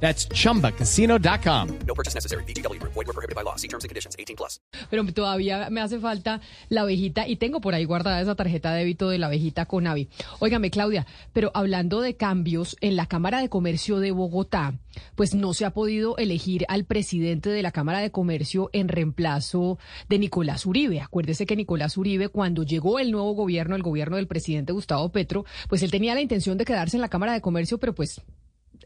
That's chumbacasino.com. No purchase necessary. BGW. Void were prohibited by law. See terms and conditions. 18 plus. Pero todavía me hace falta la abejita y tengo por ahí guardada esa tarjeta de débito de la abejita con Avi. Óigame, Claudia, pero hablando de cambios en la Cámara de Comercio de Bogotá, pues no se ha podido elegir al presidente de la Cámara de Comercio en reemplazo de Nicolás Uribe. Acuérdese que Nicolás Uribe, cuando llegó el nuevo gobierno, el gobierno del presidente Gustavo Petro, pues él tenía la intención de quedarse en la Cámara de Comercio, pero pues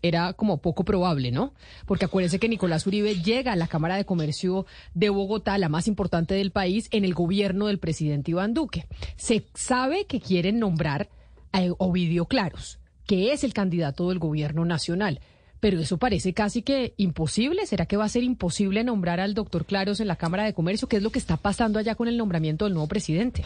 era como poco probable, ¿no? Porque acuérdense que Nicolás Uribe llega a la Cámara de Comercio de Bogotá, la más importante del país, en el gobierno del presidente Iván Duque. Se sabe que quieren nombrar a Ovidio Claros, que es el candidato del gobierno nacional. Pero eso parece casi que imposible. ¿Será que va a ser imposible nombrar al doctor Claros en la Cámara de Comercio? ¿Qué es lo que está pasando allá con el nombramiento del nuevo presidente?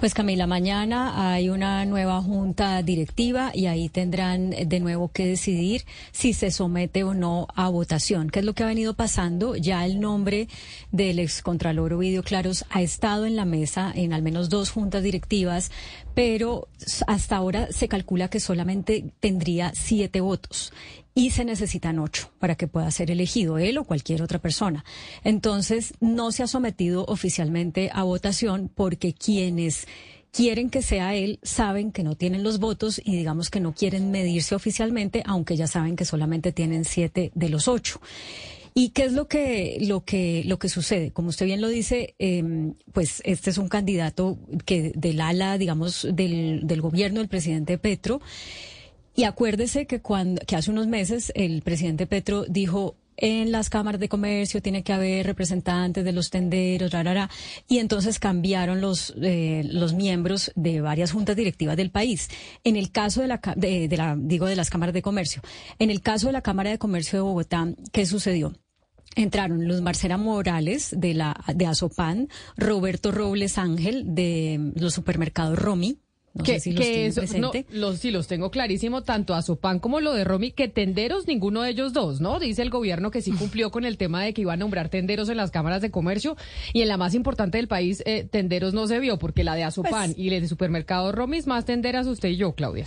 Pues Camila, mañana hay una nueva junta directiva y ahí tendrán de nuevo que decidir si se somete o no a votación. ¿Qué es lo que ha venido pasando? Ya el nombre del excontralor Ovidio Claros ha estado en la mesa en al menos dos juntas directivas, pero hasta ahora se calcula que solamente tendría siete votos y se necesitan ocho para que pueda ser elegido él o cualquier otra persona. Entonces, no se ha sometido oficialmente a votación porque quienes quieren que sea él saben que no tienen los votos y digamos que no quieren medirse oficialmente, aunque ya saben que solamente tienen siete de los ocho. ¿Y qué es lo que, lo que, lo que sucede? Como usted bien lo dice, eh, pues este es un candidato que del ala, digamos, del, del gobierno del presidente Petro. Y acuérdese que cuando, que hace unos meses el presidente Petro dijo en las cámaras de comercio tiene que haber representantes de los tenderos, rarara, y entonces cambiaron los eh, los miembros de varias juntas directivas del país. En el caso de la, de, la digo de las cámaras de comercio, en el caso de la Cámara de Comercio de Bogotá, ¿qué sucedió? Entraron Luz Marcela Morales de la de Azopan, Roberto Robles Ángel de los supermercados Romi, no que, sé si los que eso, no, los, sí, los tengo clarísimo, tanto a Sopan como lo de Romy, que tenderos, ninguno de ellos dos, ¿no? Dice el gobierno que sí cumplió con el tema de que iba a nombrar tenderos en las cámaras de comercio y en la más importante del país, eh, tenderos no se vio, porque la de Azopan Pues- y la de supermercado Romy es más tenderas usted y yo, Claudia.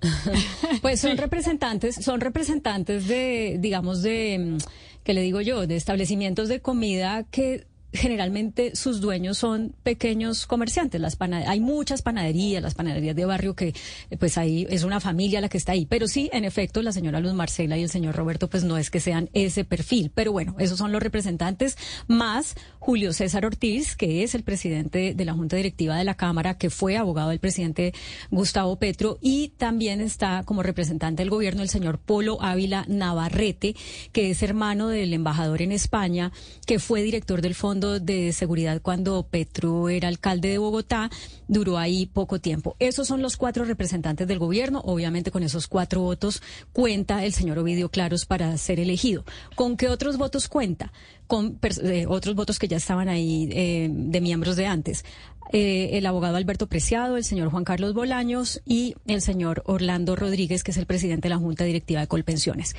Pues son representantes, son representantes de, digamos, de, mm, ¿qué le digo yo? De establecimientos de comida que generalmente sus dueños son pequeños comerciantes. Las hay muchas panaderías, las panaderías de barrio que eh, pues ahí es una familia la que está ahí. Pero sí, en efecto, la señora Luz Marcela y el señor Roberto pues no es que sean ese perfil. Pero bueno, esos son los representantes más Julio César Ortiz, que es el presidente de la Junta Directiva de la Cámara, que fue abogado del presidente Gustavo Petro y también está como representante del gobierno el señor Polo Ávila Navarrete, que es hermano del embajador en España, que fue director del Fondo de Seguridad cuando Petro era alcalde de Bogotá, duró ahí poco tiempo. Esos son los cuatro representantes del gobierno. Obviamente con esos cuatro votos cuenta el señor Ovidio Claros para ser elegido. ¿Con qué otros votos cuenta? Con eh, otros votos que ya estaban ahí eh, de miembros de antes. Eh, el abogado Alberto Preciado, el señor Juan Carlos Bolaños y el señor Orlando Rodríguez, que es el presidente de la Junta Directiva de Colpensiones.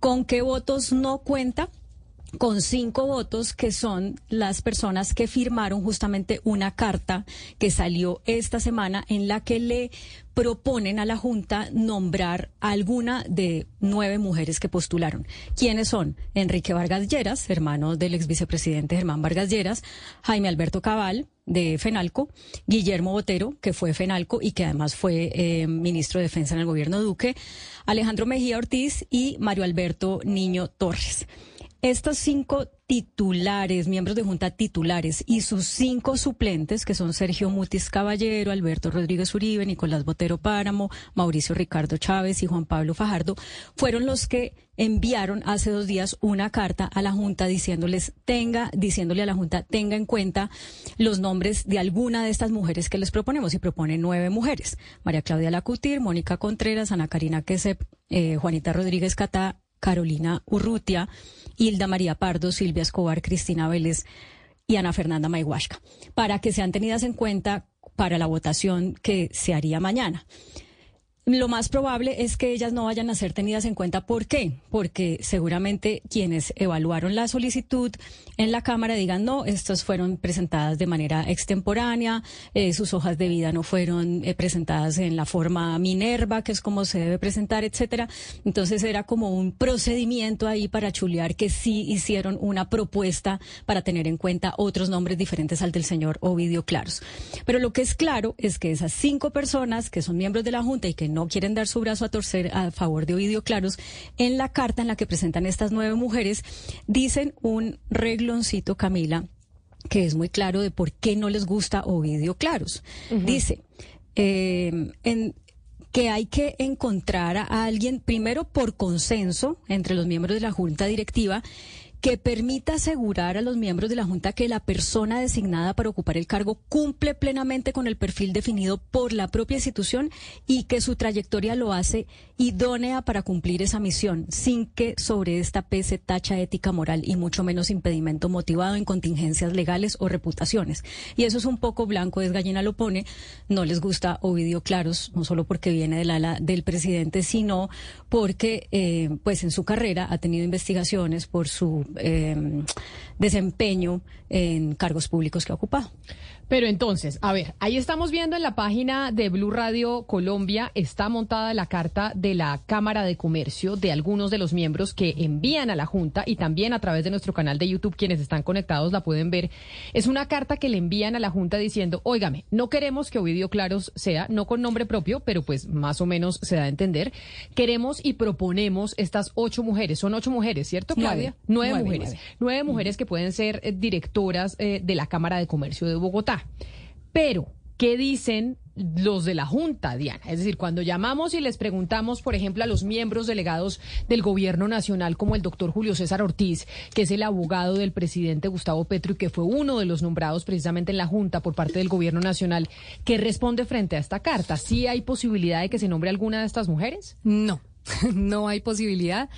¿Con qué votos no cuenta? Con cinco votos que son las personas que firmaron justamente una carta que salió esta semana en la que le proponen a la Junta nombrar a alguna de nueve mujeres que postularon. ¿Quiénes son? Enrique Vargas Lleras, hermano del ex vicepresidente Germán Vargas Lleras, Jaime Alberto Cabal, de FENALCO, Guillermo Botero, que fue FENALCO y que además fue eh, ministro de Defensa en el gobierno Duque, Alejandro Mejía Ortiz y Mario Alberto Niño Torres. Estos cinco titulares, miembros de junta titulares y sus cinco suplentes, que son Sergio Mutis Caballero, Alberto Rodríguez Uribe, Nicolás Botero Páramo, Mauricio Ricardo Chávez y Juan Pablo Fajardo, fueron los que enviaron hace dos días una carta a la Junta diciéndoles tenga, diciéndole a la Junta tenga en cuenta los nombres de alguna de estas mujeres que les proponemos y propone nueve mujeres. María Claudia Lacutir, Mónica Contreras, Ana Karina Quesep, eh, Juanita Rodríguez Catá, Carolina Urrutia, Hilda María Pardo, Silvia Escobar, Cristina Vélez, y Ana Fernanda Mayhuasca, para que sean tenidas en cuenta para la votación que se haría mañana. Lo más probable es que ellas no vayan a ser tenidas en cuenta. ¿Por qué? Porque seguramente quienes evaluaron la solicitud en la Cámara digan, no, estas fueron presentadas de manera extemporánea, eh, sus hojas de vida no fueron eh, presentadas en la forma Minerva, que es como se debe presentar, etcétera. Entonces era como un procedimiento ahí para chulear que sí hicieron una propuesta para tener en cuenta otros nombres diferentes al del señor Ovidio Claros. Pero lo que es claro es que esas cinco personas que son miembros de la Junta y que quieren dar su brazo a torcer a favor de Ovidio Claros, en la carta en la que presentan estas nueve mujeres, dicen un regloncito, Camila, que es muy claro de por qué no les gusta Ovidio Claros. Dice, eh, en, que hay que encontrar a alguien, primero por consenso entre los miembros de la Junta Directiva, que permita asegurar a los miembros de la Junta que la persona designada para ocupar el cargo cumple plenamente con el perfil definido por la propia institución y que su trayectoria lo hace idónea para cumplir esa misión, sin que sobre esta pese tacha ética moral y mucho menos impedimento motivado en contingencias legales o reputaciones. Y eso es un poco blanco, es gallina lo pone, no les gusta Ovidio Claros, no solo porque viene del ala del presidente, sino porque eh, pues en su carrera ha tenido investigaciones por su eh, desempeño en cargos públicos que ha ocupado. Pero entonces, a ver, ahí estamos viendo en la página de Blue Radio Colombia, está montada la carta de la Cámara de Comercio de algunos de los miembros que envían a la Junta y también a través de nuestro canal de YouTube, quienes están conectados la pueden ver. Es una carta que le envían a la Junta diciendo, óigame, no queremos que Ovidio Claros sea, no con nombre propio, pero pues más o menos se da a entender. Queremos y proponemos estas ocho mujeres. Son ocho mujeres, ¿cierto, Claudia? Nueve, mujeres. Nueve, mujeres que pueden ser eh, directoras eh, de la Cámara de Comercio de Bogotá. Pero, ¿qué dicen los de la Junta, Diana? Es decir, cuando llamamos y les preguntamos, por ejemplo, a los miembros delegados del Gobierno Nacional, como el doctor Julio César Ortiz, que es el abogado del presidente Gustavo Petro y que fue uno de los nombrados precisamente en la Junta por parte del Gobierno Nacional, ¿qué responde frente a esta carta? ¿Sí hay posibilidad de que se nombre alguna de estas mujeres? No. no hay posibilidad.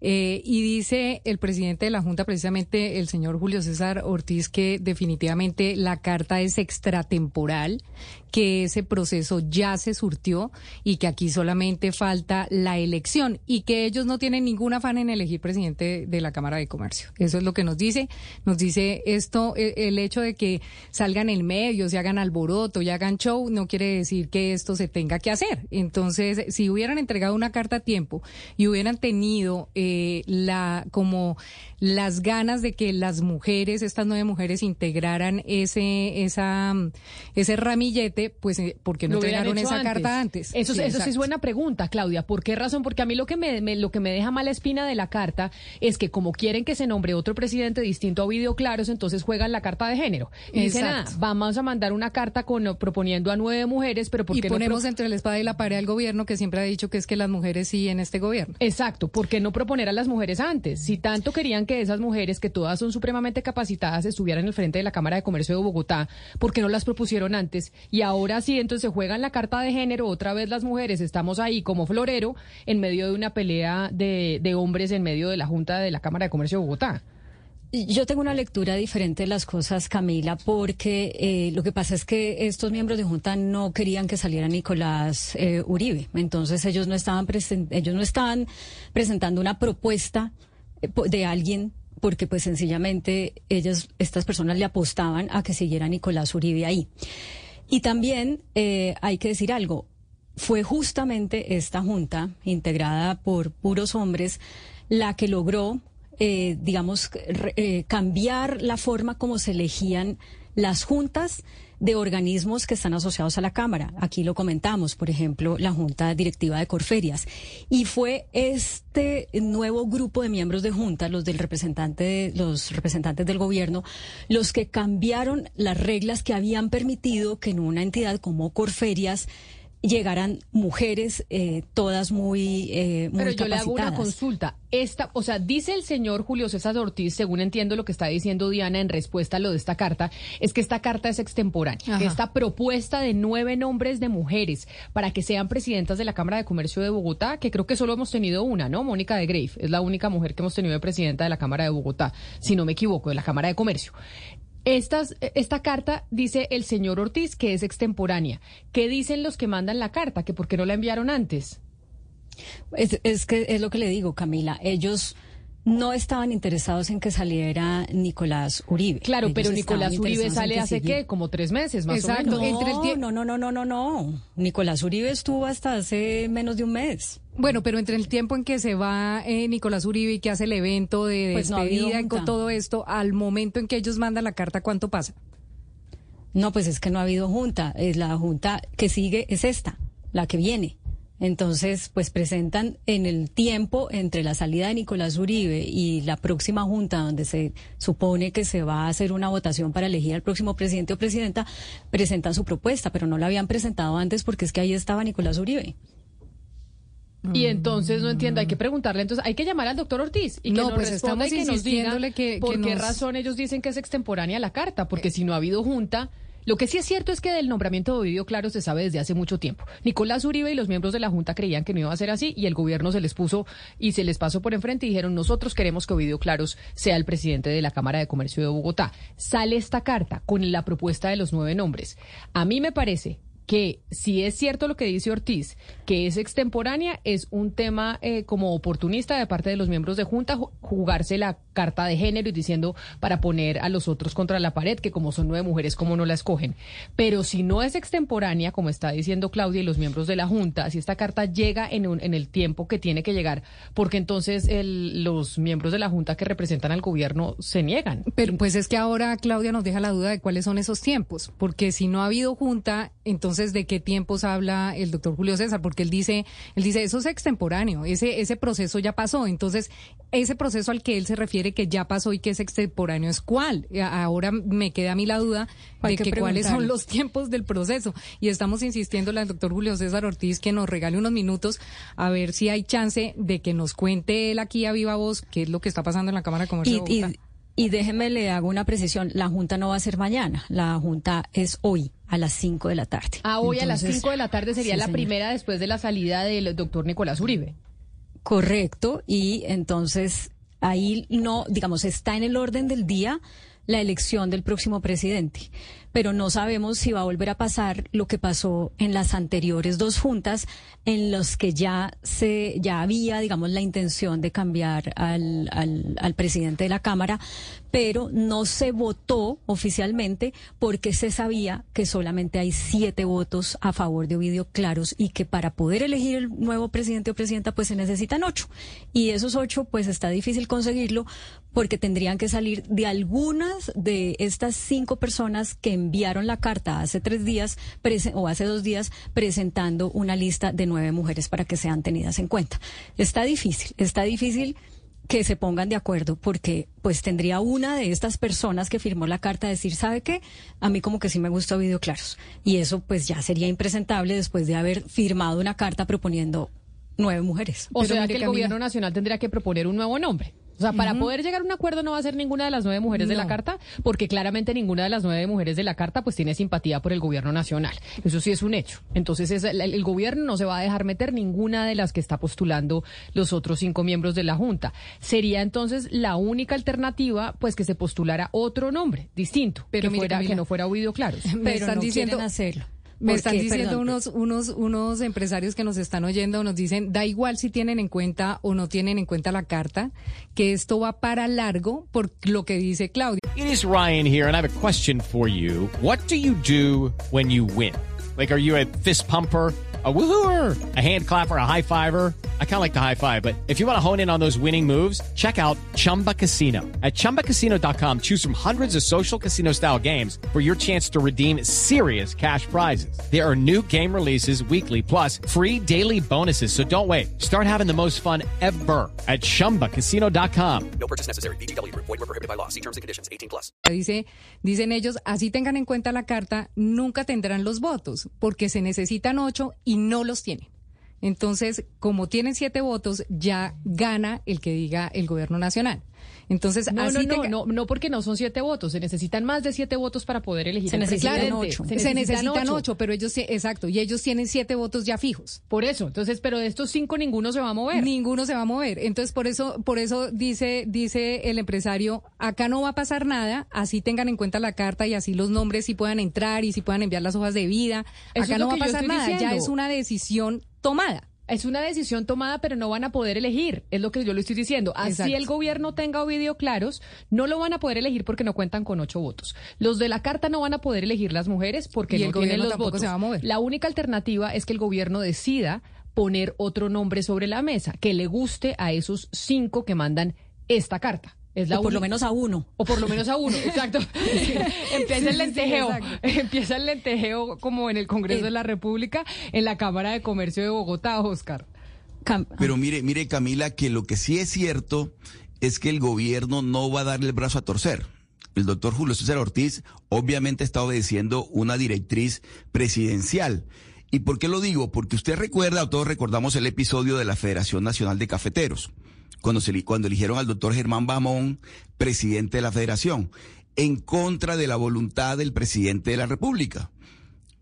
Eh, y dice el presidente de la Junta, precisamente el señor Julio César Ortiz, que definitivamente la carta es extratemporal, que ese proceso ya se surtió y que aquí solamente falta la elección y que ellos no tienen ningún afán en elegir presidente de la Cámara de Comercio. Eso es lo que nos dice. Nos dice esto, e, el hecho de que salgan en medios y hagan alboroto y hagan show, no quiere decir que esto se tenga que hacer. Entonces, si hubieran entregado una carta a tiempo y hubieran tenido eh, la como las ganas de que las mujeres, estas nueve mujeres, integraran ese esa ese ramillete pues, eh, ¿por qué no entregaron esa carta antes? Eso, sí, eso sí es buena pregunta, Claudia. ¿Por qué razón? Porque a mí lo que me, lo que me deja mala espina de la carta es que como quieren que se nombre otro presidente distinto a Ovidio Claros, entonces juegan la carta de género. Y dicen, ah, vamos a mandar una carta con proponiendo a nueve mujeres, pero ¿por qué y ponemos entre la espada y la pared al gobierno que siempre ha dicho que es que las mujeres sí en este gobierno. Exacto. ¿Por qué no proponer a las mujeres antes? Si tanto querían que esas mujeres, que todas son supremamente capacitadas, estuvieran en el frente de la Cámara de Comercio de Bogotá, ¿por qué no las propusieron antes? Y ahora sí, entonces se juegan la carta de género, otra vez las mujeres estamos ahí como florero en medio de una pelea de, de hombres en medio de la Junta de la Cámara de Comercio de Bogotá. Yo tengo una lectura diferente de las cosas, Camila, porque eh, lo que pasa es que estos miembros de Junta no querían que saliera Nicolás eh, Uribe. Entonces ellos no estaban ellos no estaban presentando una propuesta eh, de alguien porque pues sencillamente ellas, estas personas le apostaban a que siguiera Nicolás Uribe ahí. Y también eh, hay que decir algo, fue justamente esta junta, integrada por puros hombres, la que logró, eh, digamos, eh, cambiar la forma como se elegían las juntas de organismos que están asociados a la Cámara. Aquí lo comentamos, por ejemplo, la Junta Directiva de Corferias. Y fue este nuevo grupo de miembros de Junta, los del representante, los representantes del gobierno, los que cambiaron las reglas que habían permitido que en una entidad como Corferias llegaran mujeres, eh, todas muy, eh, muy Pero yo le hago una consulta. Esta, o sea, dice el señor Julio César Ortiz, según entiendo lo que está diciendo Diana en respuesta a lo de esta carta, es que esta carta es extemporánea. esta propuesta de nueve nombres de mujeres para que sean presidentas de la Cámara de Comercio de Bogotá, que creo que solo hemos tenido una, ¿no? Mónica de Grave es la única mujer que hemos tenido de presidenta de la Cámara de Bogotá, si no me equivoco, de la Cámara de Comercio Estas, esta carta dice el señor Ortiz que es extemporánea. ¿Qué dicen los que mandan la carta? ¿Que por qué no la enviaron antes? Es, es que es lo que le digo, Camila. Ellos no estaban interesados en que saliera Nicolás Uribe. Claro, Ellos pero Nicolás Uribe sale hace qué, como tres meses más Exacto. o menos. entre el No, no, no, no, no, no. Nicolás Uribe estuvo hasta hace menos de un mes. Bueno, pero entre el tiempo en que se va eh, Nicolás Uribe y que hace el evento de Pues no despedida y con todo esto, al momento en que ellos mandan la carta, ¿cuánto pasa? No, pues es que no ha habido junta. Es la junta que sigue es esta, la que viene. Entonces, pues presentan en el tiempo entre la salida de Nicolás Uribe y la próxima junta, donde se supone que se va a hacer una votación para elegir al próximo presidente o presidenta, presentan su propuesta, pero no la habían presentado antes porque es que ahí estaba Nicolás Uribe. Y entonces no entiendo, hay que preguntarle, entonces hay que llamar al doctor Ortiz y que No, nos pues responda y que nos diga que- por que qué nos- razón ellos dicen que es extemporánea la carta, porque si no ha habido junta, lo que sí es cierto es que del nombramiento de Ovidio Claro se sabe desde hace mucho tiempo. Nicolás Uribe y los miembros de la junta creían que no iba a ser así y el gobierno se les puso y se les pasó por enfrente y dijeron, nosotros queremos que Ovidio Claros sea el presidente de la Cámara de Comercio de Bogotá. Sale esta carta con la propuesta de los nueve nombres. A mí me parece que si es cierto lo que dice Ortiz, que es extemporánea, es un tema eh, como oportunista de parte de los miembros de Junta ju- jugarse la carta de género y diciendo para poner a los otros contra la pared, que como son nueve mujeres, ¿cómo no la escogen? Pero si no es extemporánea, como está diciendo Claudia y los miembros de la Junta, si esta carta llega en, un- en el tiempo que tiene que llegar, porque entonces el- los miembros de la Junta que representan al gobierno se niegan. Pero pues es que ahora Claudia nos deja la duda de cuáles son esos tiempos, porque si no ha habido junta, entonces de qué tiempos habla el doctor Julio César, porque él dice, él dice eso es extemporáneo, ese ese proceso ya pasó, entonces ese proceso al que él se refiere que ya pasó y que es extemporáneo es cuál. A- Ahora me queda a mí la duda de que cuáles son los tiempos del proceso y estamos insistiendo al doctor Julio César Ortiz que nos regale unos minutos a ver si hay chance de que nos cuente él aquí a viva voz qué es lo que está pasando en la Cámara de Comercio Y, de Bogotá. Y, déjeme le hago una precisión, la junta no va a ser mañana, la junta es hoy a las 5 de la tarde. Ah, hoy a las Entonces, 5 de la tarde sería sí, la primera después de la salida del doctor Nicolás Uribe. Correcto, y entonces ahí no, digamos, está en el orden del día la elección del próximo presidente, pero no sabemos si va a volver a pasar lo que pasó en las anteriores dos juntas en los que ya se ya había, digamos, la intención de cambiar al, al, al presidente de la Cámara, pero no se votó oficialmente porque se sabía que solamente hay siete votos a favor de Ovidio Claros y que para poder elegir el nuevo presidente o presidenta pues se necesitan ocho. Y esos ocho pues está difícil conseguirlo porque tendrían que salir de algunas de estas cinco personas que enviaron la carta hace tres días o hace dos días presentando una lista de nueve mujeres para que sean tenidas en cuenta. Está difícil, está difícil que se pongan de acuerdo porque pues tendría una de estas personas que firmó la carta decir, ¿sabe qué? A mí como que sí me gusta Video Claros. Y eso pues ya sería impresentable después de haber firmado una carta proponiendo nueve mujeres. O Pero sea que el Camila. gobierno nacional tendría que proponer un nuevo nombre. O sea, para poder llegar a un acuerdo no va a ser ninguna de las nueve mujeres de la carta, porque claramente ninguna de las nueve mujeres de la carta pues tiene simpatía por el gobierno nacional. Eso sí es un hecho. Entonces es- el, el gobierno no se va a dejar meter ninguna de las que está postulando los otros cinco miembros de la Junta. Sería entonces la única alternativa pues que se postulara otro nombre distinto, Pero que, mire, fuera, Camila. que no fuera Ovidio Claros. Me Pero están no diciendo hacerlo. Me ¿Por están qué? diciendo Perdón. unos, unos, unos empresarios que nos están oyendo, nos dicen, da igual si tienen en cuenta o no tienen en cuenta la carta, que esto va para largo por lo que dice Claudia. It is Ryan here, and I have a question for you. What do you do when you win? Like, are you a fist pumper? A woohooer, a hand clapper, a high fiver. I kind of like the high five, but if you want to hone in on those winning moves, check out Chumba Casino. At chumbacasino.com, choose from hundreds of social casino style games for your chance to redeem serious cash prizes. There are new game releases weekly, plus free daily bonuses. So don't wait. Start having the most fun ever at chumbacasino.com. No purchase necessary. VGW Group. Void were prohibited by law. See terms and conditions. 18 plus. Dice, dicen ellos, así tengan en cuenta la carta, nunca tendrán los votos, porque se necesitan ocho y no los tienen. Entonces, como tienen siete votos, ya gana el que diga el gobierno nacional. Entonces, No, así no, no, no, no, porque no son siete votos. Se necesitan más de siete votos para poder elegir. Se necesitan ocho. se necesitan ocho, pero ellos, exacto, y ellos tienen siete votos ya fijos. Por eso, entonces, pero de estos cinco ninguno se va a mover. Ninguno se va a mover. Entonces, por eso, por eso dice, dice el empresario, acá no va a pasar nada, así tengan en cuenta la carta y así los nombres sí puedan entrar y sí puedan enviar las hojas de vida. Eso acá no va a pasar nada, ya es una decisión tomada. Es una decisión tomada, pero no van a poder elegir. Es lo que yo le estoy diciendo. Así Exacto. el gobierno tenga Ovidio claros, no lo van a poder elegir porque no cuentan con ocho votos. Los de la carta no van a poder elegir las mujeres porque Y no el tienen los votos. se va a mover. La única alternativa es que el gobierno decida poner otro nombre sobre la mesa que le guste a esos cinco que mandan esta carta. Es la o por lo menos a uno. O por lo menos a uno, exacto. Empieza el sí, lentejeo. Empieza el lentejeo como en el Congreso Eh. de la República, en la Cámara de Comercio de Bogotá, Oscar. Cam- Pero mire, mire Camila, que lo que sí es cierto es que el gobierno no va a darle el brazo a torcer. El doctor Julio César Ortiz obviamente está obedeciendo una directriz presidencial. ¿Y por qué lo digo? Porque usted recuerda, o todos recordamos el episodio de la Federación Nacional de Cafeteros, cuando, se, cuando eligieron al doctor Germán Bamón, presidente de la federación, en contra de la voluntad del presidente de la República.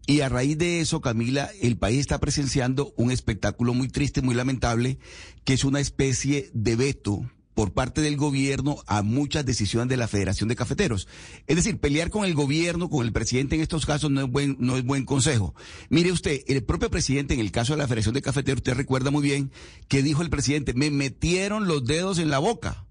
Y a raíz de eso, Camila, el país está presenciando un espectáculo muy triste, muy lamentable, que es una especie de veto por parte del gobierno a muchas decisiones de la Federación de Cafeteros. Es decir, pelear con el gobierno, con el presidente en estos casos no es buen, no es buen consejo. Mire usted, el propio presidente en el caso de la Federación de Cafeteros, usted recuerda muy bien que dijo el presidente, me metieron los dedos en la boca.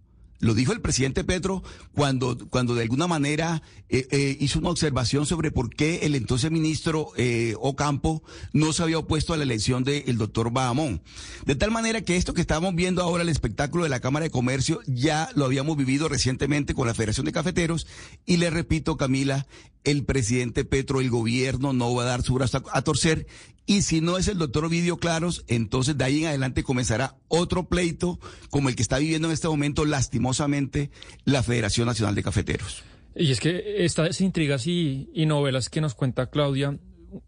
Lo dijo el presidente Petro cuando, cuando de alguna manera eh, eh, hizo una observación sobre por qué el entonces ministro eh, Ocampo no se había opuesto a la elección del doctor Bahamón. De tal manera que esto que estamos viendo ahora, el espectáculo de la Cámara de Comercio, ya lo habíamos vivido recientemente con la Federación de Cafeteros. Y le repito, Camila, el presidente Petro, el gobierno no va a dar su brazo a, torcer. Y si no es el doctor Ovidio Claros, entonces de ahí en adelante comenzará otro pleito como el que está viviendo en este momento lastimosamente la Federación Nacional de Cafeteros. Y es que estas intrigas y, y novelas que nos cuenta Claudia,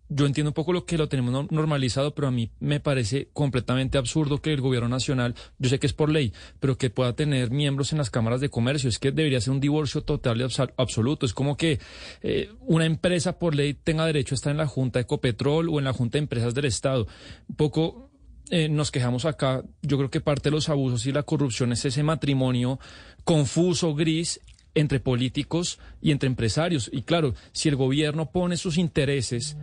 yo entiendo un poco lo que lo tenemos no- normalizado, pero a mí me parece completamente absurdo que el gobierno nacional, yo sé que es por ley, pero que pueda tener miembros en las cámaras de comercio. Es que debería ser un divorcio total y absoluto. Es como que eh, una empresa por ley tenga derecho a estar en la Junta de Ecopetrol o en la Junta de Empresas del Estado. Un poco eh, nos quejamos acá, yo creo que parte de los abusos y la corrupción es ese matrimonio confuso, gris entre políticos y entre empresarios. Y claro, si el gobierno pone sus intereses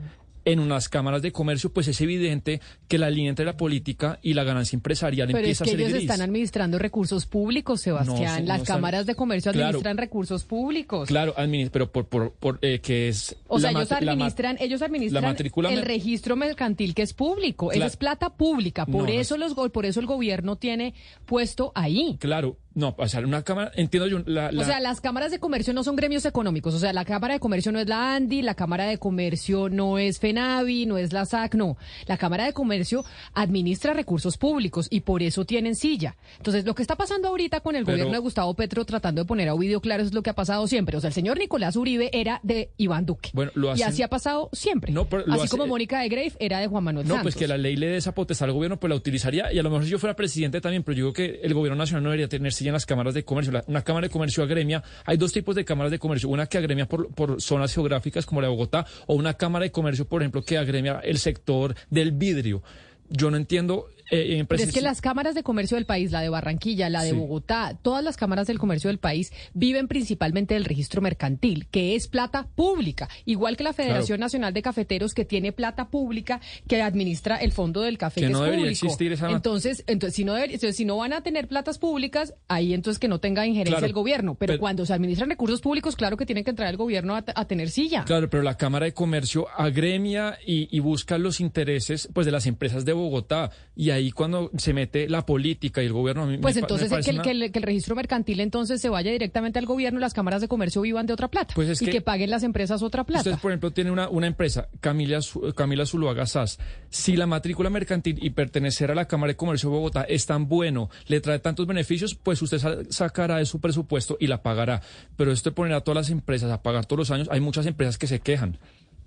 en unas cámaras de comercio, pues es evidente que la línea entre la política y la ganancia empresarial Pero es empieza que a ser ellos gris. están administrando recursos públicos, Sebastián. No, Las no cámaras de comercio Claro. administran recursos públicos. Claro, pero por, por, por, eh, que es... O sea, ellos administran, ellos administran la matrícula el registro mercantil que es público. Eso es plata pública. Por eso los por eso el gobierno tiene puesto ahí. Claro, no, o sea, una cámara, entiendo yo, la, la- O sea, las cámaras de comercio no son gremios económicos. O sea, la Cámara de Comercio no es la ANDI, la Cámara de Comercio no es FENAVI, no es la SAC, no. La Cámara de Comercio administra recursos públicos y por eso tienen silla. Entonces, lo que está pasando ahorita con el Pero- gobierno de Gustavo Petro tratando de poner a Ovidio Claro es lo que ha pasado siempre. O sea, el señor Nicolás Uribe era de Iván Duque. Bueno, lo Y hacen- así ha pasado siempre. No, pero así hace- como Mónica de Grave era de Juan Manuel No, Santos. pues que la ley le dé esa potestad al gobierno, pues la utilizaría. Y a lo mejor si yo fuera presidente también, pero yo digo que el gobierno nacional no debería tener silla en las cámaras de comercio. La- una cámara de comercio agremia. Hay dos tipos de cámaras de comercio. Una que agremia por, por zonas geográficas como la de Bogotá, o una cámara de comercio, por ejemplo, que agremia el sector del vidrio. Yo no entiendo. Eh, Pero es que las cámaras de comercio del país, la de Barranquilla, la de Sí. Bogotá, todas las cámaras del comercio del país viven principalmente del registro mercantil, que es plata pública, igual que la Federación Nacional de Cafeteros, que tiene plata pública que administra el fondo del café, Que que, no es debería público. existir esa- Entonces, entonces si no debería- entonces, si no van a tener platas públicas, ahí entonces que no tenga injerencia Claro, el gobierno. Pero, pero- cuando se administran recursos públicos, claro que tiene que entrar el gobierno a, a tener silla. Claro, pero la Cámara de Comercio agremia y, y busca los intereses pues de las empresas de Bogotá. Y ahí cuando se mete la política y el gobierno... Pues me entonces me que, el, una- que el- que el registro mercantil entonces se vaya directamente al gobierno y las cámaras de comercio vivan de otra plata. Pues es y que- que, paguen las empresas otra plata. Usted, por ejemplo, tiene una, una empresa, Camila, Camila Zuluaga SAS. Si la matrícula mercantil y pertenecer a la Cámara de Comercio de Bogotá es tan bueno, le trae tantos beneficios, pues usted sa- sacará de su presupuesto y la pagará. Pero esto de poner a todas las empresas a pagar todos los años, hay muchas empresas que se quejan.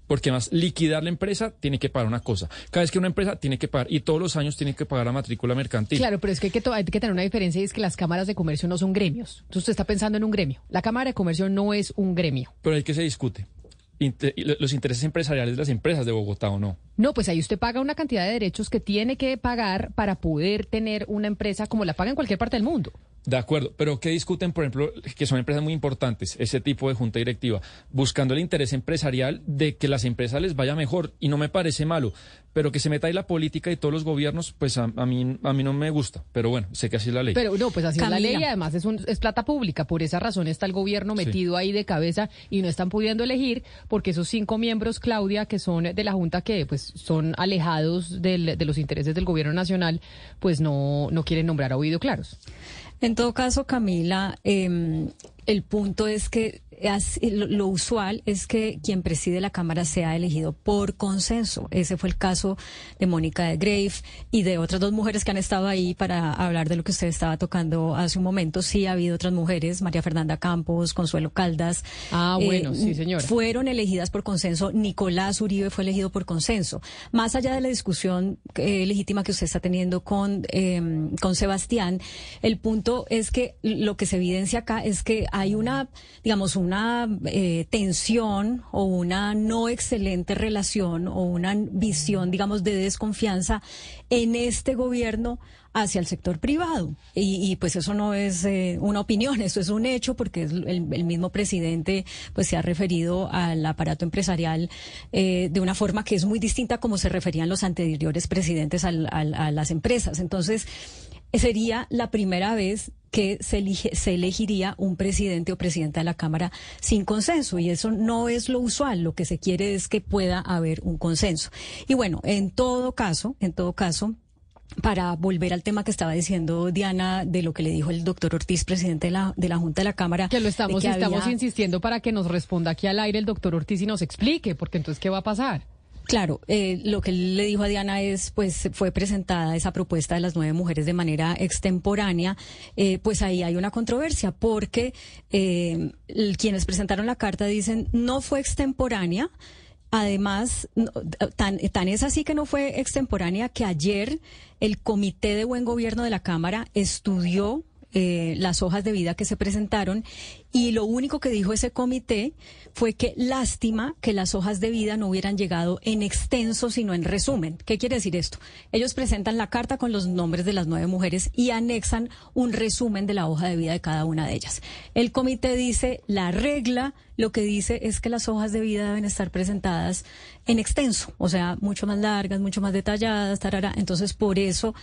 Porque además liquidar la empresa tiene que pagar una cosa. Cada vez que una empresa tiene que pagar y todos los años tiene que pagar la matrícula mercantil. Claro, pero es que hay que, to- hay que tener una diferencia y es que las cámaras de comercio no son gremios. Entonces usted está pensando en un gremio. La Cámara de Comercio no es un gremio. Pero hay que se discute. Los intereses empresariales de las empresas de Bogotá o no. No, pues ahí usted paga una cantidad de derechos que tiene que pagar para poder tener una empresa como la paga en cualquier parte del mundo. De acuerdo, pero ¿qué discuten, por ejemplo, que son empresas muy importantes, ese tipo de junta directiva, buscando el interés empresarial de que las empresas les vaya mejor? Y no me parece malo, pero que se meta ahí la política y todos los gobiernos, pues a, a mí, a mí no me gusta. Pero bueno, sé que así es la ley. Pero no, pues así es la ley y además es, un- es plata pública. Por esa razón está el gobierno Sí. metido ahí de cabeza y no están pudiendo elegir porque esos cinco miembros, Claudia, que son de la Junta que pues son alejados del- de los intereses del gobierno nacional, pues no, no quieren nombrar a Ovidio Claros. En todo caso, Camila, eh, el punto es que lo, usual es que quien preside la Cámara sea elegido por consenso. Ese fue el caso de Mónica de Grave y de otras dos mujeres que han estado ahí para hablar de lo que usted estaba tocando hace un momento. Sí ha habido otras mujeres, María Fernanda Campos, Consuelo Caldas. Ah, bueno, sí, señora. Fueron elegidas por consenso. Nicolás Uribe fue elegido por consenso. Más allá de la discusión eh, legítima que usted está teniendo con, eh, con Sebastián, el punto es que lo que se evidencia acá es que hay una, digamos, una eh, tensión o una no excelente relación o una visión, digamos, de desconfianza en este gobierno hacia el sector privado. Y, y, pues eso no es eh, una opinión, eso es un hecho porque es el, el mismo presidente pues se ha referido al aparato empresarial eh, de una forma que es muy distinta como se referían los anteriores presidentes al- al- a las empresas. Entonces, sería la primera vez que se, elige- se elegiría un presidente o presidenta de la Cámara sin consenso y eso no es lo usual, lo que se quiere es que pueda haber un consenso. Y bueno, en todo caso, en todo caso, para volver al tema que estaba diciendo Diana de lo que le dijo el doctor Ortiz, presidente de la, de la Junta de la Cámara. Que lo estamos, que estamos había- insistiendo para que nos responda aquí al aire el doctor Ortiz y nos explique, porque entonces, ¿qué va a pasar? Claro, eh, lo que le dijo a Diana es, pues, fue presentada esa propuesta de las nueve mujeres de manera extemporánea, eh, pues ahí hay una controversia, porque eh, quienes presentaron la carta dicen no fue extemporánea. Además, tan es así que no fue extemporánea que ayer el Comité de Buen Gobierno de la Cámara estudió eh, las hojas de vida que se presentaron y lo único que dijo ese comité fue que lástima que las hojas de vida no hubieran llegado en extenso, sino en resumen. ¿Qué quiere decir esto? Ellos presentan la carta con los nombres de las nueve mujeres y anexan un resumen de la hoja de vida de cada una de ellas. El comité dice, la regla lo que dice es que las hojas de vida deben estar presentadas en extenso, o sea, mucho más largas, mucho más detalladas, tarara. Entonces, por eso,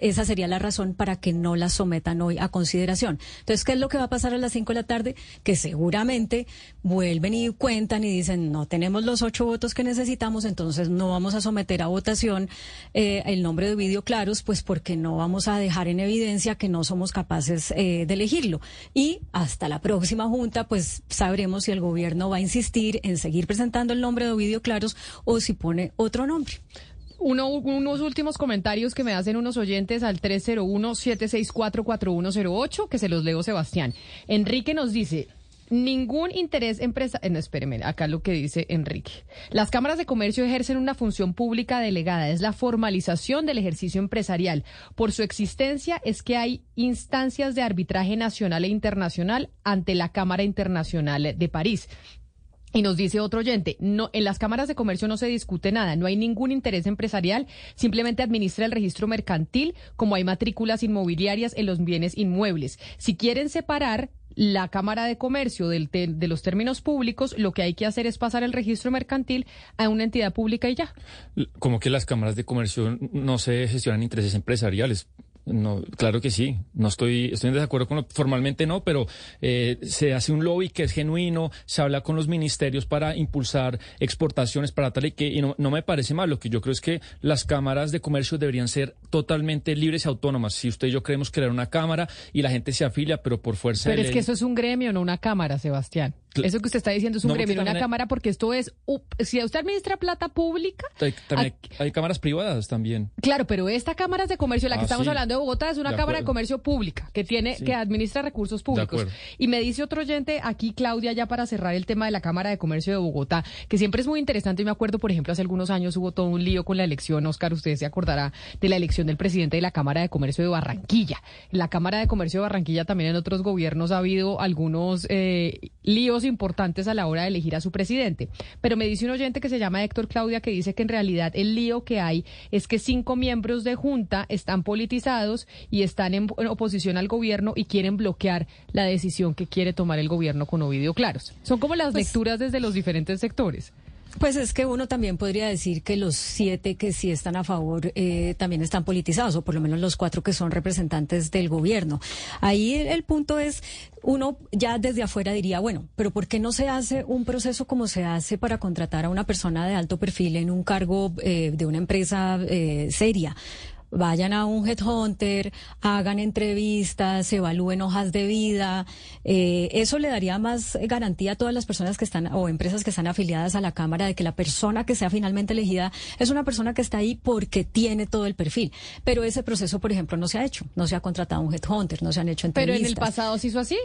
esa sería la razón para que no las sometan hoy a consideración. Entonces, ¿qué es lo que va a pasar a las cinco de la tarde? Que seguramente vuelven y cuentan y dicen, no tenemos los ocho votos que necesitamos, entonces no vamos a someter a votación eh, el nombre de Ovidio Claros, pues porque no vamos a dejar en evidencia que no somos capaces eh, de elegirlo. Y hasta la próxima junta, pues sabremos si el gobierno va a insistir en seguir presentando el nombre de Ovidio Claros o si pone otro nombre. Uno, unos últimos comentarios que me hacen unos oyentes al 301-764-4108, que se los leo Sebastián. Enrique nos dice, ningún interés empresa... eh, No, espéreme, acá lo que dice Enrique. Las cámaras de comercio ejercen una función pública delegada, es la formalización del ejercicio empresarial. Por su existencia es que hay instancias de arbitraje nacional e internacional ante la Cámara Internacional de París. Y nos dice otro oyente, no, en las cámaras de comercio no se discute nada, no hay ningún interés empresarial, simplemente administra el registro mercantil, como hay matrículas inmobiliarias en los bienes inmuebles. Si quieren separar la Cámara de Comercio de los términos públicos, lo que hay que hacer es pasar el registro mercantil a una entidad pública y ya. Como que las cámaras de comercio no se gestionan intereses empresariales. No, claro que sí. No estoy, estoy en desacuerdo con lo, formalmente no, pero eh, se hace un lobby que es genuino, se habla con los ministerios para impulsar exportaciones para tal y que y no, no me parece mal. Lo que yo creo es que las cámaras de comercio deberían ser totalmente libres y autónomas. Si usted y yo queremos crear una cámara y la gente se afilia, pero por fuerza Pero es ley- que eso es un gremio, no una cámara, Sebastián. Eso que usted está diciendo es un No, gremio, una cámara, porque esto es, si usted administra plata pública, Hay, también aquí- hay, hay cámaras privadas también. Claro, pero esta Cámara de Comercio, la que Ah, estamos sí. hablando de Bogotá, es una De Cámara de. Comercio pública que tiene, Sí. que administra recursos públicos. Y me dice otro oyente aquí, Claudia, ya para cerrar el tema de la Cámara de Comercio de Bogotá, que siempre es muy interesante. Y me acuerdo, por ejemplo, hace algunos años hubo todo un lío con la elección, Oscar, usted se acordará de la elección del presidente de la Cámara de Comercio de Barranquilla. En la Cámara de Comercio de Barranquilla también en otros gobiernos ha habido algunos eh, líos importantes a la hora de elegir a su presidente. Pero me dice un oyente que se llama Héctor Claudia que dice que en realidad el lío que hay es que cinco miembros de Junta están politizados y están en, en oposición al gobierno y quieren bloquear la decisión que quiere tomar el gobierno con Ovidio Claros. Son como las Pues- lecturas desde los diferentes sectores. Pues es que uno también podría decir que los siete que sí están a favor eh, también están politizados, o por lo menos los cuatro que son representantes del gobierno. Ahí el, punto es, uno ya desde afuera diría, bueno, pero ¿por qué no se hace un proceso como se hace para contratar a una persona de alto perfil en un cargo eh, de una empresa eh, seria? Vayan a un headhunter, hagan entrevistas, evalúen hojas de vida. Eh, eso le daría más garantía a todas las personas que están o empresas que están afiliadas a la Cámara de que la persona que sea finalmente elegida es una persona que está ahí porque tiene todo el perfil. Pero ese proceso, por ejemplo, no se ha hecho. No se ha contratado un headhunter, no se han hecho Pero entrevistas. en el pasado se hizo así.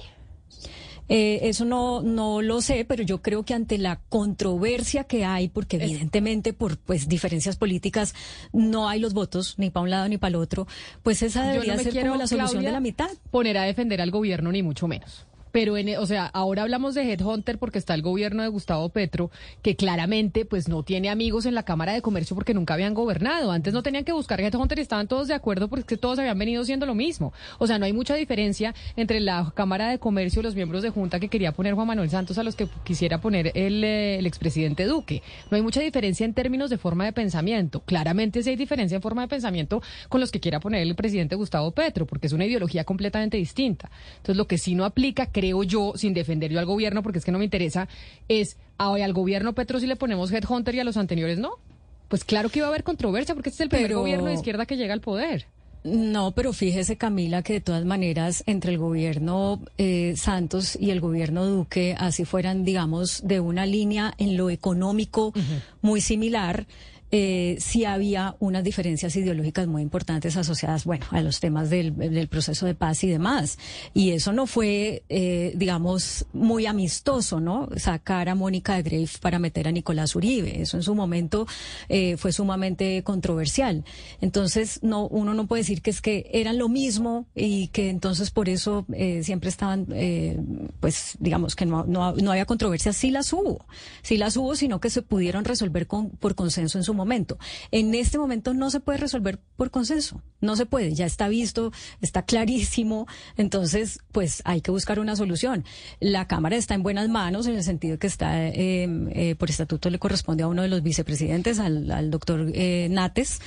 Eh, eso no, no lo sé, pero yo creo que ante la controversia que hay, porque evidentemente por pues diferencias políticas no hay los votos ni para un lado ni para el otro, pues esa debería no ser como la solución Claudia, de la mitad. poner a defender al gobierno, ni mucho menos. Pero, en, o sea, ahora hablamos de Headhunter porque está el gobierno de Gustavo Petro, que claramente pues no tiene amigos en la Cámara de Comercio porque nunca habían gobernado. Antes no tenían que buscar Headhunter y estaban todos de acuerdo porque todos habían venido siendo lo mismo. O sea, no hay mucha diferencia entre la Cámara de Comercio y los miembros de Junta que quería poner Juan Manuel Santos a los que quisiera poner el, eh, el expresidente Duque. No hay mucha diferencia en términos de forma de pensamiento. Claramente sí hay diferencia en forma de pensamiento con los que quiera poner el presidente Gustavo Petro, porque es una ideología completamente distinta. Entonces, lo que sí no aplica, creo yo, sin defender yo al gobierno, porque es que no me interesa, es a- al gobierno Petro si le ponemos Headhunter y a los anteriores no. Pues claro que iba a haber controversia, porque este es el primer Pero- gobierno de izquierda que llega al poder. No, pero fíjese Camila que de todas maneras entre el gobierno eh, Santos y el gobierno Duque, así fueran, digamos, de una línea en lo económico muy similar, eh, sí había unas diferencias ideológicas muy importantes asociadas, bueno, a los temas del, proceso de paz y demás. Y eso no fue, eh, digamos, muy amistoso, ¿no? Sacar a Mónica de Grave para meter a Nicolás Uribe. Eso en su momento eh, fue sumamente controversial. Entonces, no, uno no puede decir que es que eran lo mismo y que entonces por eso eh, siempre estaban, eh, pues, digamos que no, no, no había controversias. Sí las hubo, sí las hubo, sino que se pudieron resolver con, por consenso en su momento. En este momento no se puede resolver por consenso, no se puede, ya está visto, está clarísimo, entonces pues hay que buscar una solución. La Cámara está en buenas manos en el sentido que está, eh, eh, por estatuto le corresponde a uno de los vicepresidentes, al, al doctor eh, Nates.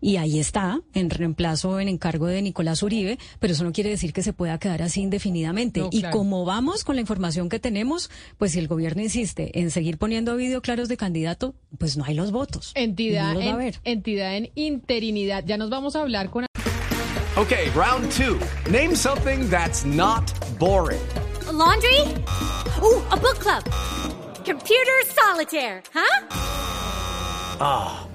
Y ahí está, en reemplazo, en encargo de Nicolás Uribe, pero eso no quiere decir que se pueda quedar así indefinidamente. No, y claro. como vamos con la información que tenemos, pues si el gobierno insiste en seguir poniendo video claros de candidato, pues no hay los votos. Entidad, No los en, haber. entidad en interinidad. Ya nos vamos a hablar con Okay, round two. Name something that's not boring. A laundry? Ooh, a book club. Computer solitaire, huh?